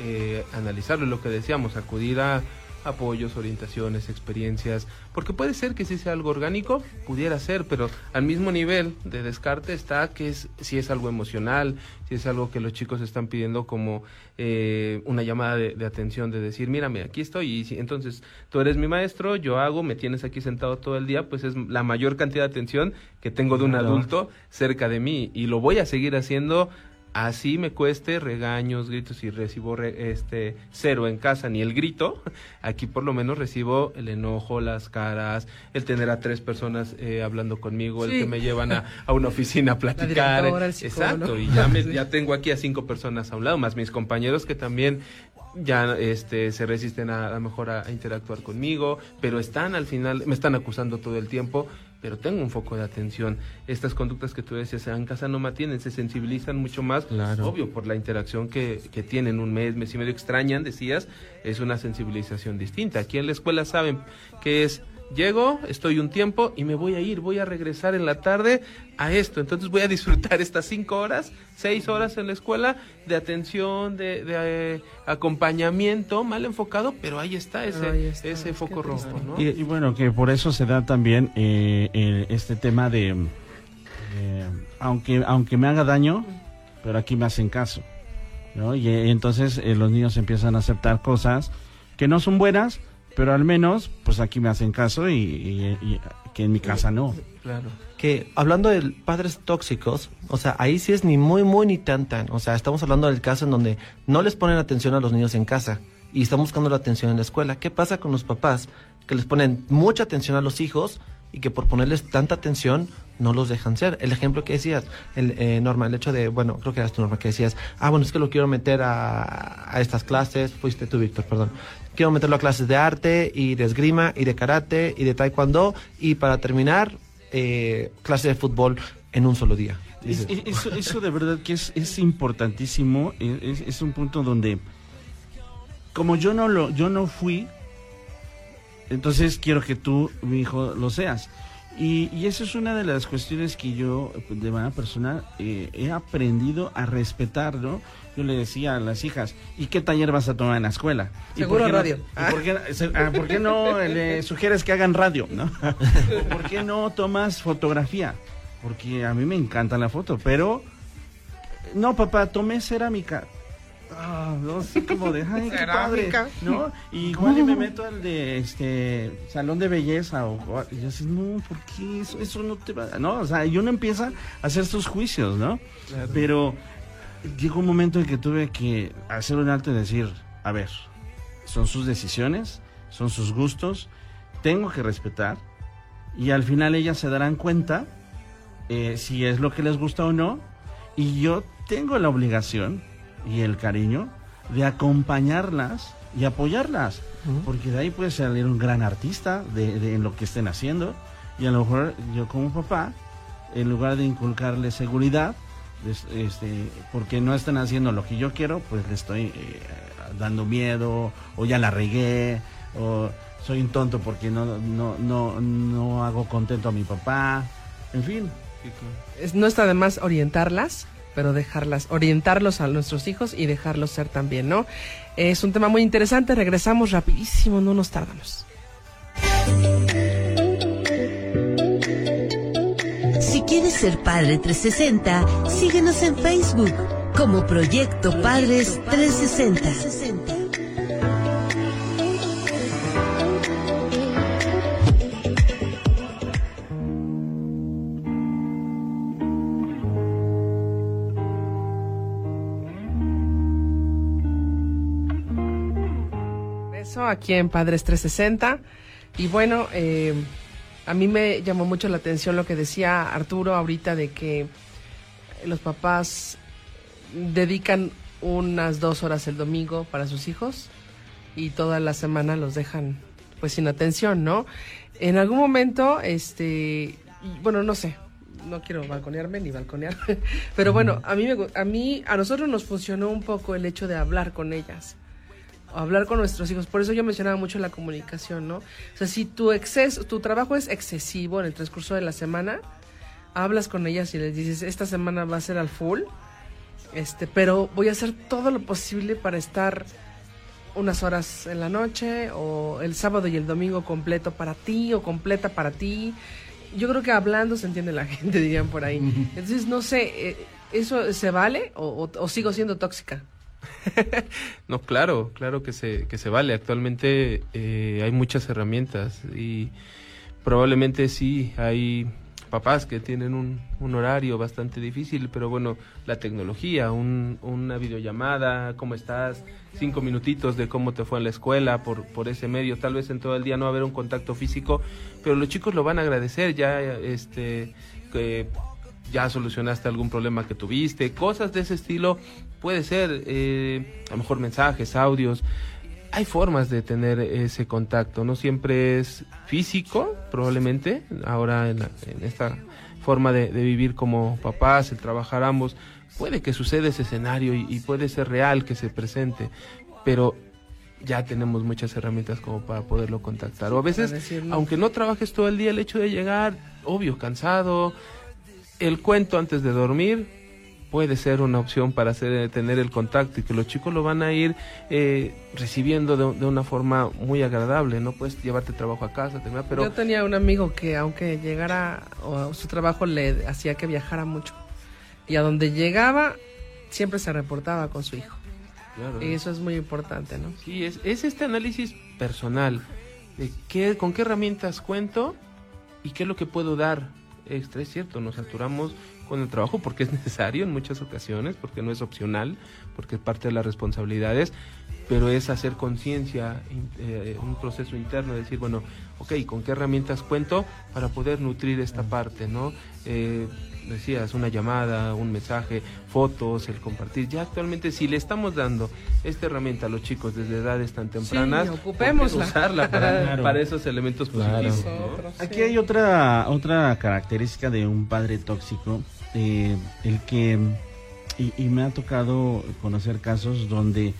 eh, analizarlo, lo que decíamos, acudir a apoyos, orientaciones, experiencias, porque puede ser que si sea algo orgánico, pudiera ser, pero al mismo nivel de descarte está que es si es algo emocional, si es algo que los chicos están pidiendo como eh, una llamada de, de atención, de decir, mírame, aquí estoy, y si, entonces tú eres mi maestro, yo hago, me tienes aquí sentado todo el día, pues es la mayor cantidad de atención que tengo de un adulto cerca de mí, y lo voy a seguir haciendo así me cueste regaños, gritos y recibo re- este cero en casa ni el grito, <laughs> aquí por lo menos recibo el enojo, las caras, el tener a tres personas eh, hablando conmigo, el que me llevan a, a una oficina a <laughs> platicar. el. Exacto, y ya, me- ya tengo aquí a cinco personas a un lado, más mis compañeros que también ya este se resisten a, a lo mejor a, a interactuar conmigo, pero están al final, me están acusando todo el tiempo, pero tengo un foco de atención. Estas conductas que tú decías en casa no mantienen, se sensibilizan mucho más, Claro. obvio, por la interacción que, que tienen un mes, mes y medio extrañan, decías, es una sensibilización distinta. Aquí en la escuela saben que es llego, estoy un tiempo y me voy a ir, voy a regresar en la tarde a esto. Entonces voy a disfrutar <laughs> estas cinco horas, seis horas en la escuela de atención, de, de, eh, acompañamiento, mal enfocado, pero ahí está ese, Ahí está, ese qué foco rojo, ¿no? Y, y bueno, que por eso se da también eh, eh, este tema de, eh, aunque, aunque me haga daño, pero aquí me hacen caso. ¿no? Y eh, entonces eh, los niños empiezan a aceptar cosas que no son buenas, pero al menos, pues aquí me hacen caso y, y- y que en mi casa no. Claro. que hablando de padres tóxicos, o sea, ahí sí es ni muy, muy ni tan, tan. O sea, estamos hablando del caso en donde no les ponen atención a los niños en casa y están buscando la atención en la escuela. ¿Qué pasa con los papás que les ponen mucha atención a los hijos y que por ponerles tanta atención no los dejan ser? El ejemplo que decías, el, eh, Norma, el hecho de, bueno, creo que eras tú, Norma, que decías, ah, bueno, es que lo quiero meter a, a estas clases, fuiste tú, Víctor, perdón. Quiero meterlo a clases de arte y de esgrima y de karate y de taekwondo y para terminar, eh, clase de fútbol en un solo día. Es- eso, eso de verdad que es, es importantísimo, es, es- es un punto donde, como yo no lo, yo no fui, entonces quiero que tú, mi hijo, lo seas. Y, y eso es una de las cuestiones que yo, de manera personal, eh, he aprendido a respetar, ¿no? Yo le decía a las hijas, ¿y qué taller vas a tomar en la escuela? ¿Y Seguro por qué no- radio. ¿y por, qué, se- ah, por qué no le sugieres que hagan radio, no? ¿O <laughs> ¿Por qué no tomas fotografía? Porque a mí me encanta la foto, pero... No, papá, tomé cerámica. Ah, no sé cómo de, ay, qué padre. ¿no? Y igual y me meto al de este salón de belleza o, o- y yo así, no, ¿por qué eso, eso no te va? No, o sea, y uno empieza a hacer sus juicios, ¿no? Pero llegó un momento en que tuve que hacer un alto y decir, a ver, son sus decisiones, son sus gustos, tengo que respetar y al final ellas se darán cuenta eh, si es lo que les gusta o no y yo tengo la obligación y el cariño de acompañarlas y apoyarlas porque de ahí puede salir un gran artista de, de- en lo que estén haciendo y a lo mejor yo como papá en lugar de inculcarle seguridad este, porque no están haciendo lo que yo quiero pues le estoy eh, dando miedo o ya la regué o soy un tonto porque no no no no hago contento a mi papá en fin Es- no está de más orientarlas, pero dejarlas, orientarlos a nuestros hijos y dejarlos ser también, ¿no? Es un tema muy interesante, regresamos rapidísimo, no nos tardamos. Quieres ser padre 360, síguenos en Facebook como Proyecto Padres 360. Eso aquí en Padres 360. Y bueno, eh, a mí me llamó mucho la atención lo que decía Arturo ahorita de que los papás dedican unas dos horas el domingo para sus hijos y toda la semana los dejan pues sin atención, ¿no? En algún momento, este, bueno, no sé, no quiero balconearme ni balconear, <laughs> pero bueno, a mí, me a mí, a nosotros nos funcionó un poco el hecho de hablar con ellas hablar con nuestros hijos. Por eso yo mencionaba mucho la comunicación, ¿no? O sea, si tu exceso, tu trabajo es excesivo en el transcurso de la semana, hablas con ellas y les dices, esta semana va a ser al full, este, pero voy a hacer todo lo posible para estar unas horas en la noche o el sábado y el domingo completo para ti o completa para ti. Yo creo que hablando se entiende la <laughs> gente, dirían por ahí. Entonces, no sé, eh, ¿eso se vale o- o- o sigo siendo tóxica? <laughs> No, claro, claro que se, que se vale. Actualmente eh, hay muchas herramientas y probablemente sí hay papás que tienen un, un horario bastante difícil, pero bueno, la tecnología, un- una videollamada, cómo estás, cinco minutitos de cómo te fue en la escuela por, por ese medio, tal vez en todo el día no va a haber un contacto físico, pero los chicos lo van a agradecer. Ya, este, que ya solucionaste algún problema que tuviste, cosas de ese estilo, puede ser, eh, a lo mejor mensajes, audios. Hay formas de tener ese contacto, no siempre es físico, probablemente, ahora en, esta forma de, vivir como papás, el trabajar ambos, puede que suceda ese escenario y, puede ser real que se presente, pero ya tenemos muchas herramientas como para poderlo contactar. O a veces, aunque no trabajes todo el día, el hecho de llegar, obvio, cansado, el cuento antes de dormir puede ser una opción para hacer, tener el contacto y que los chicos lo van a ir eh, recibiendo de, una forma muy agradable. No puedes llevarte trabajo a casa, pero... Yo tenía un amigo que aunque llegara, o su trabajo le hacía que viajara mucho. Y a donde llegaba, siempre se reportaba con su hijo. y eso es muy importante, ¿no? Sí, es, es este análisis personal de qué, con qué herramientas cuento y qué es lo que puedo dar extra, es cierto, nos saturamos con el trabajo porque es <laughs> necesario en muchas ocasiones, porque no es opcional, porque es parte de las responsabilidades, pero es hacer conciencia, eh, un proceso interno, de decir, bueno, ok, ¿con qué herramientas cuento para poder nutrir esta parte, no? Eh, decías, una llamada, un mensaje, fotos, el compartir. Ya actualmente, si le estamos dando esta herramienta a los chicos desde edades tan tempranas, sí, ocupémosla. usarla para, <laughs> esos elementos positivos. Aquí hay otra, otra característica de un padre tóxico, eh, el que, y, me ha tocado conocer casos donde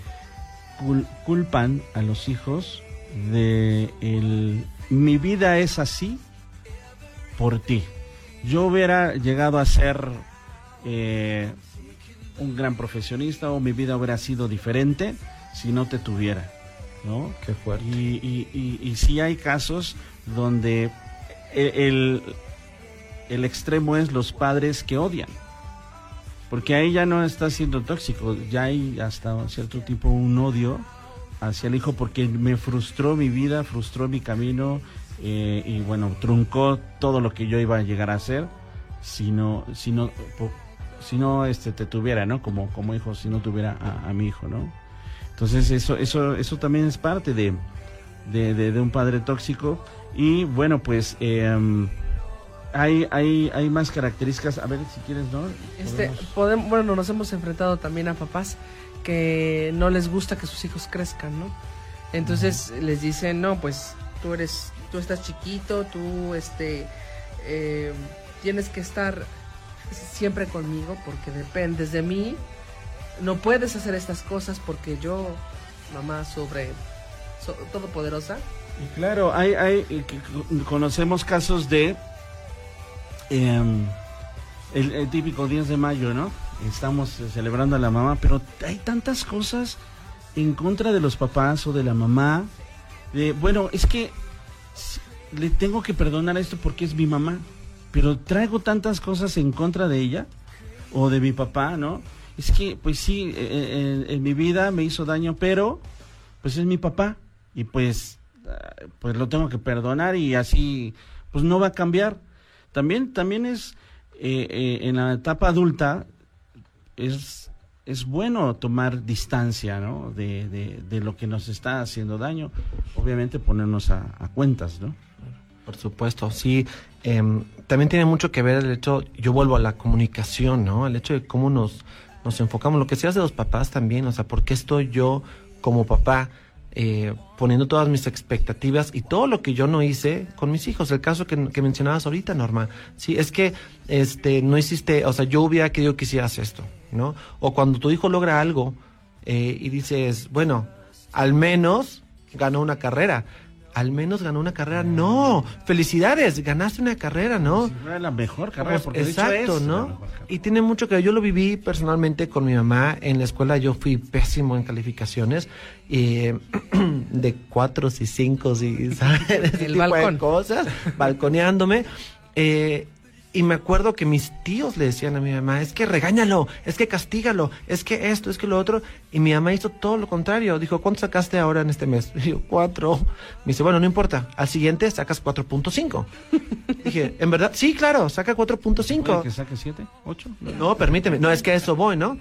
culpan a los hijos de el mi vida es así por ti yo hubiera llegado a ser eh, un gran profesionista o mi vida hubiera sido diferente si no te tuviera, ¿no? Qué fuerte. Y, y, y, sí hay casos donde el, el, extremo es los padres que odian. Porque ahí ya no está siendo tóxico, ya hay hasta cierto tipo un odio hacia el hijo porque me frustró mi vida, frustró mi camino, eh, y bueno, truncó todo lo que yo iba a llegar a hacer si no, si no, si no este, te tuviera, ¿no? Como, como hijo, si no tuviera a, mi hijo, ¿no? Entonces eso, eso, eso también es parte de, de, un padre tóxico y bueno, pues... Em, hay, hay, hay más características. A ver si quieres, ¿no? Este, podemos, bueno, nos hemos enfrentado también a papás que no les gusta que sus hijos crezcan, ¿no? Entonces les dicen, no, pues tú eres tú estás chiquito, tú este, eh, tienes que estar siempre conmigo porque dependes de mí. No puedes hacer estas cosas porque yo, mamá sobre todopoderosa. Y claro, hay, hay conocemos casos de em, el, típico 10 de mayo, ¿no? Estamos celebrando a la mamá, pero hay tantas cosas en contra de los papás o de la mamá. Bueno, es que le tengo que perdonar esto porque es mi mamá, pero traigo tantas cosas en contra de ella o de mi papá, ¿no? Es que, pues sí, eh, eh, en, mi vida me hizo daño, pero pues es mi papá y pues, ah, pues lo tengo que perdonar y así, pues no va a cambiar. También, también es, eh, en la etapa adulta, es, es bueno tomar distancia, ¿no? De, de, lo que nos está haciendo daño. Obviamente ponernos a cuentas, ¿no? Por supuesto, sí. Em, también tiene mucho que ver el hecho, yo vuelvo a la comunicación, ¿no? El hecho de cómo nos, nos enfocamos. Lo que seas de los papás también, o sea, ¿por qué estoy yo como papá eh, poniendo todas mis expectativas y todo lo que yo no hice con mis hijos? El caso que, que, mencionabas ahorita, Norma. Sí, es que este, no hiciste, o sea, yo hubiera querido que hicieras esto, ¿no? O cuando tu hijo logra algo eh, y dices, bueno, al menos ganó una carrera al menos ganó una carrera. No, felicidades, ganaste una carrera, ¿no? era la mejor carrera, porque exacto, ¿no? Y tiene mucho que yo lo viví personalmente con mi mamá en la escuela. Yo fui pésimo en calificaciones y <clears throat> de cuatro y cinco y <laughs> ¿sabes? El balcón. cosas, balconeándome. Eh, y me acuerdo que mis tíos le decían a mi mamá, es que regáñalo, es que castígalo, es que esto, es que lo otro. Y mi mamá hizo todo lo contrario. Dijo, ¿cuánto sacaste ahora en este mes? <laughs> Y yo, cuatro. Me dice, bueno, no importa. Al siguiente sacas 4.5. <laughs> Dije, ¿en verdad? Sí, claro, saca 4.5. ¿Que saque 7? ¿8? No, permíteme. No, es que a eso voy, ¿no?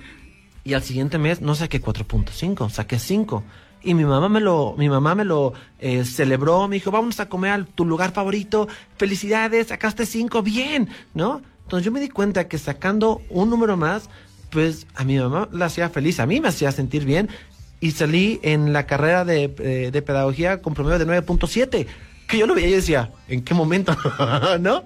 Y al siguiente mes no saqué 4.5, saqué 5 y mi mamá me lo, mi mamá me lo eh, celebró, me dijo, vamos a comer a tu lugar favorito, felicidades, sacaste cinco, bien, ¿no? Entonces yo me di cuenta que sacando un número más, pues a mi mamá la hacía feliz, a mí me hacía sentir bien y salí en la carrera de, eh, de pedagogía con promedio de 9.7 que yo lo veía y decía, ¿en qué momento? <laughs> ¿No?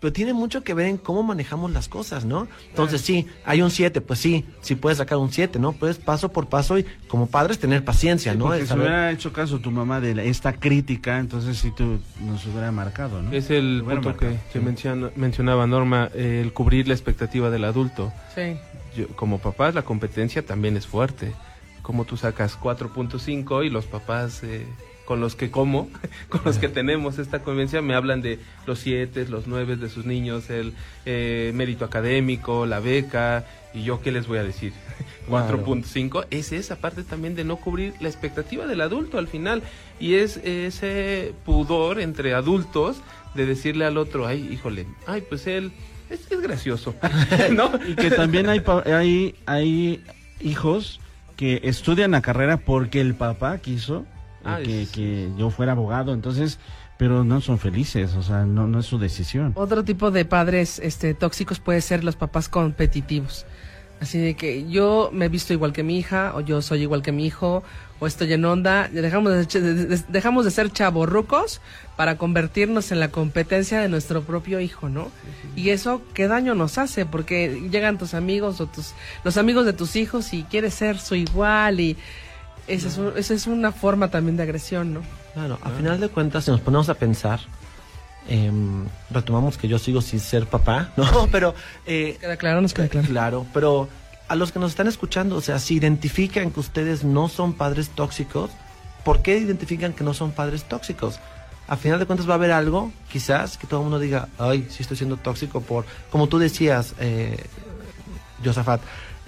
Pero tiene mucho que ver en cómo manejamos las cosas, ¿no? Entonces, sí, hay un 7, pues sí, sí puedes sacar un 7, ¿no? Puedes paso por paso y como padres tener paciencia, ¿no? Porque si hubiera hecho caso tu mamá de la- esta crítica, entonces sí tú nos hubiera marcado, ¿no? Es el punto que, que sí. menciona- mencionaba Norma, eh, el cubrir la expectativa del adulto. Sí. Yo, como papás, la competencia también es fuerte. Como tú sacas 4.5 y los papás eh, con los que como, <laughs> con los que tenemos esta convivencia, me hablan de los 7, los 9 de sus niños, el eh, mérito académico, la beca, y yo qué les voy a decir. <laughs> Claro. 4.5 es esa parte también de no cubrir la expectativa del adulto al final. Y es ese pudor entre adultos de decirle al otro, ay, híjole, ay, pues él es, es gracioso, <laughs> ¿no? Y que también hay, hay, hay hijos que estudian la carrera porque el papá quiso Ah, que, es- que yo fuera abogado, entonces, pero no son felices, o sea, no, no es su decisión. Otro tipo de padres este, tóxicos puede ser los papás competitivos. Así de que yo me he visto igual que mi hija, o yo soy igual que mi hijo, o estoy en onda. Dejamos de, dejamos de ser chavorrucos para convertirnos en la competencia de nuestro propio hijo, ¿no? Y eso, ¿qué daño nos hace? Porque llegan tus amigos o tus, los amigos de tus hijos y quieres ser su igual y esa es, un- esa es una forma también de agresión, ¿no? Claro, a final de cuentas, si nos ponemos a pensar, em, retomamos que yo sigo sin ser papá, <laughs> ¿no? Pero, eh, Queda claro, nos queda claro. claro, pero a los que nos están escuchando, o sea, si identifican que ustedes no son padres tóxicos, ¿por qué identifican que no son padres tóxicos? A final de cuentas va a haber algo, quizás, que todo el mundo diga, ay, sí estoy siendo tóxico por, como tú decías, eh, Josafat,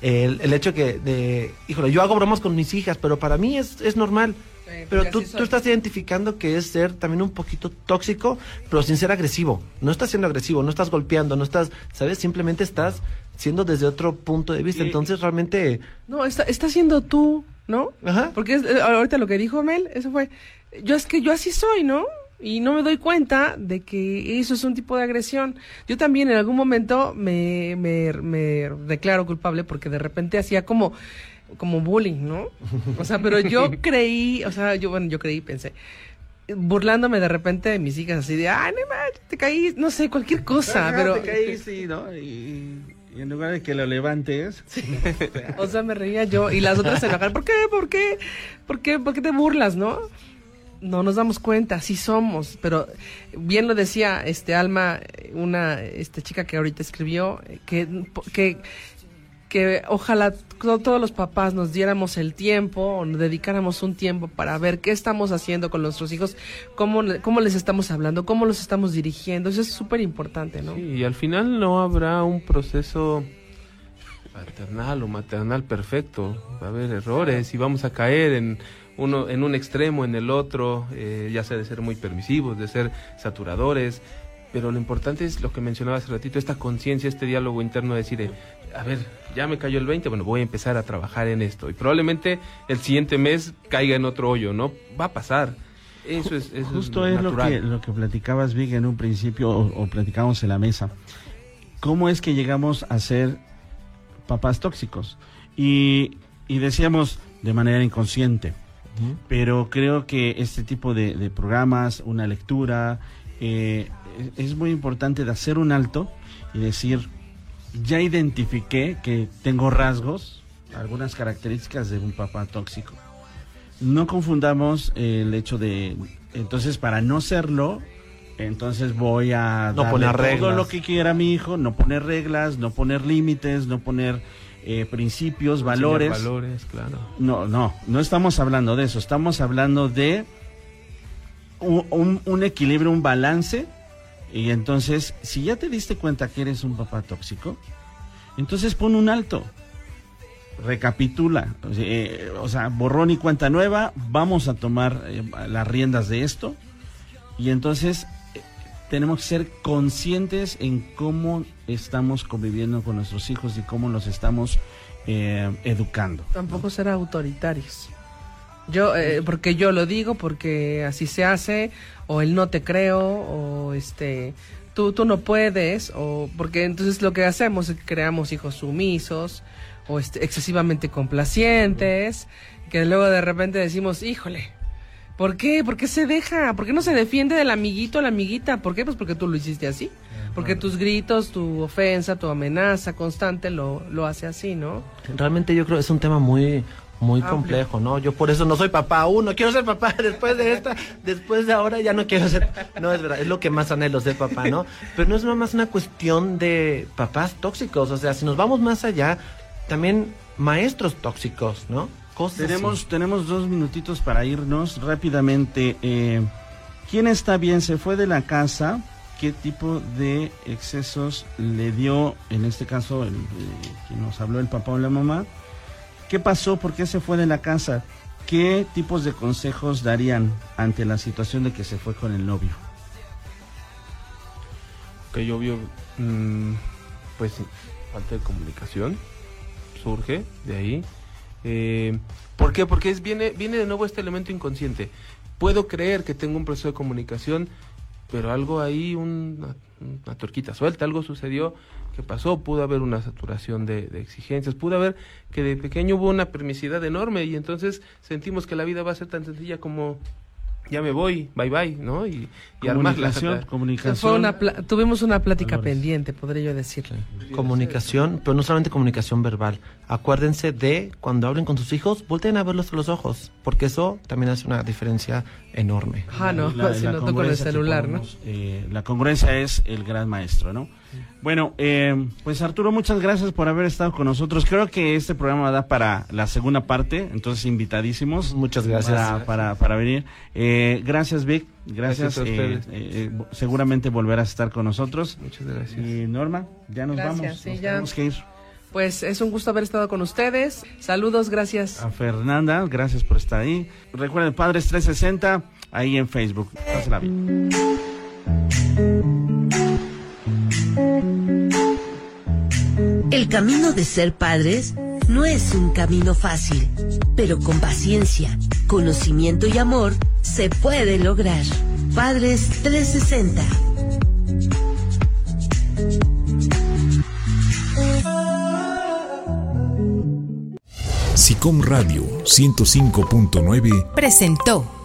el, el hecho que de, híjole, yo hago bromas con mis hijas, pero para mí es, es normal. Sí, Pero tú, tú estás identificando que es ser también un poquito tóxico, pero sin ser agresivo. No estás siendo agresivo, no estás golpeando, no estás, ¿sabes? Simplemente estás siendo desde otro punto de vista. Y- Entonces realmente, No, está, está siendo tú, ¿no? Ajá. Porque es- eh, ahorita lo que dijo Mel, eso fue, yo es que yo así soy, ¿no? Y no me doy cuenta de que eso es un tipo de agresión. Yo también en algún momento me, me, me declaro culpable porque de repente hacía como, como bullying, ¿no? O sea, pero yo <laughs> creí, o sea, yo, bueno, yo creí, pensé, burlándome de repente de mis hijas así de, ay, no manches, te caí, no sé, cualquier <laughs> cosa, Ajá, pero... te caíste, ¿no? Y, y en lugar de que lo levantes, O sea, me reía yo y las otras se enojaron. ¿Por qué? ¿Por qué? ¿Por qué? ¿Por qué te burlas, no? No nos damos cuenta, sí somos, pero bien lo decía este Alma, una este chica que ahorita escribió eh, que que que ojalá to- todos los papás nos diéramos el tiempo o nos dedicáramos un tiempo para ver qué estamos haciendo con nuestros hijos, cómo, cómo les estamos hablando, cómo los estamos dirigiendo. Eso es súper importante, ¿no? Sí, y al final no habrá un proceso paternal o maternal perfecto. Va a haber errores y vamos a caer en uno en un extremo, en el otro, eh, ya sea de ser muy permisivos, de ser saturadores. Pero lo importante es lo que mencionaba hace ratito, esta conciencia, este diálogo interno de decir, eh, a ver, ya me cayó el 20, bueno, voy a empezar a trabajar en esto. Y probablemente el siguiente mes caiga en otro hoyo, ¿no? Va a pasar. Eso es, eso es justo es lo que, lo que platicabas, Vic, en un principio, o, o platicamos en la mesa. ¿Cómo es que llegamos a ser papás tóxicos? Y, y decíamos de manera inconsciente. Pero creo que este tipo de, de programas, una lectura, eh, es muy importante de hacer un alto y decir, ya identifiqué que tengo rasgos, algunas características de un papá tóxico. No confundamos el hecho de, entonces para no serlo, entonces voy a No darle poner todo reglas. lo que quiera mi hijo, no poner reglas, no poner límites, no poner eh, principios, valores. Valores, claro. No, no, no estamos hablando de eso. Estamos hablando de un, un- un equilibrio, un balance. Y entonces, si ya te diste cuenta que eres un papá tóxico, entonces pon un alto. Recapitula. O sea, eh, o sea, borrón y cuenta nueva. Vamos a tomar eh, las riendas de esto. Y entonces tenemos que ser conscientes en cómo estamos conviviendo con nuestros hijos y cómo los estamos eh, educando. Tampoco ser autoritarios. Yo, eh, porque yo lo digo, porque así se hace, o el no te creo, o este, tú, tú no puedes, o porque entonces lo que hacemos es que creamos hijos sumisos o este, excesivamente complacientes, que luego de repente decimos, híjole, ¿por qué? ¿Por qué se deja? ¿Por qué no se defiende del amiguito o la amiguita? ¿Por qué? Pues porque tú lo hiciste así. Porque tus gritos, tu ofensa, tu amenaza constante lo, lo hace así, ¿no? Realmente yo creo que es un tema muy muy Amplio. complejo, ¿no? Yo por eso no soy papá aún, no quiero ser papá <laughs> después de esta, después de ahora ya no quiero ser, no es verdad, es lo que más anhelo ser papá, ¿no? Pero no es nomás una cuestión de papás tóxicos, o sea, si nos vamos más allá, también maestros tóxicos, ¿no? Cosas así. Tenemos, tenemos dos minutitos para irnos rápidamente. Eh, ¿Quién está bien? ¿Se fue de la casa? ¿Qué tipo de excesos le dio, en este caso, el, eh, quien nos habló, el papá o la mamá? ¿Qué pasó? ¿Por qué se fue de la casa? ¿Qué tipos de consejos darían ante la situación de que se fue con el novio? que yo veo, mm, pues falta de comunicación surge de ahí. Eh, ¿Por qué? Porque es, viene, viene de nuevo este elemento inconsciente. Puedo creer que tengo un proceso de comunicación, pero algo ahí, un- una, tuerquita suelta, algo sucedió que pasó, pudo haber una saturación de, de exigencias, pudo haber que de pequeño hubo una permisidad enorme y entonces sentimos que la vida va a ser tan sencilla como ya me voy, bye bye, ¿no? Y. Comunicación, comunicación. Fue una pla- tuvimos una plática Valores. pendiente, podría yo decirle. Comunicación, pero no solamente comunicación verbal. Acuérdense de cuando hablen con sus hijos, volteen a verlos a los ojos, porque eso también hace una diferencia enorme. Ah, no, La- si la no toco en el celular, ¿no? eh, la congruencia es el gran maestro, ¿no? Bueno, eh, pues Arturo, muchas gracias por haber estado con nosotros. Creo que este programa da para la segunda parte, entonces invitadísimos. Muchas gracias. Para, para, para venir. Eh, gracias, Vic. Gracias. Gracias a eh, ustedes. eh, eh, seguramente volverás a estar con nosotros. Muchas gracias. Y Norma, ya nos Gracias, vamos. sí, nos ya. tenemos que ir. Pues es un gusto haber estado con ustedes. Saludos, gracias. A Fernanda, gracias por estar ahí. Recuerden, Padres 360, ahí en Facebook. Pásala bien. El camino de ser padres no es un camino fácil, pero con paciencia, conocimiento y amor se puede lograr. Padres 360. SICOM Radio 105.9 presentó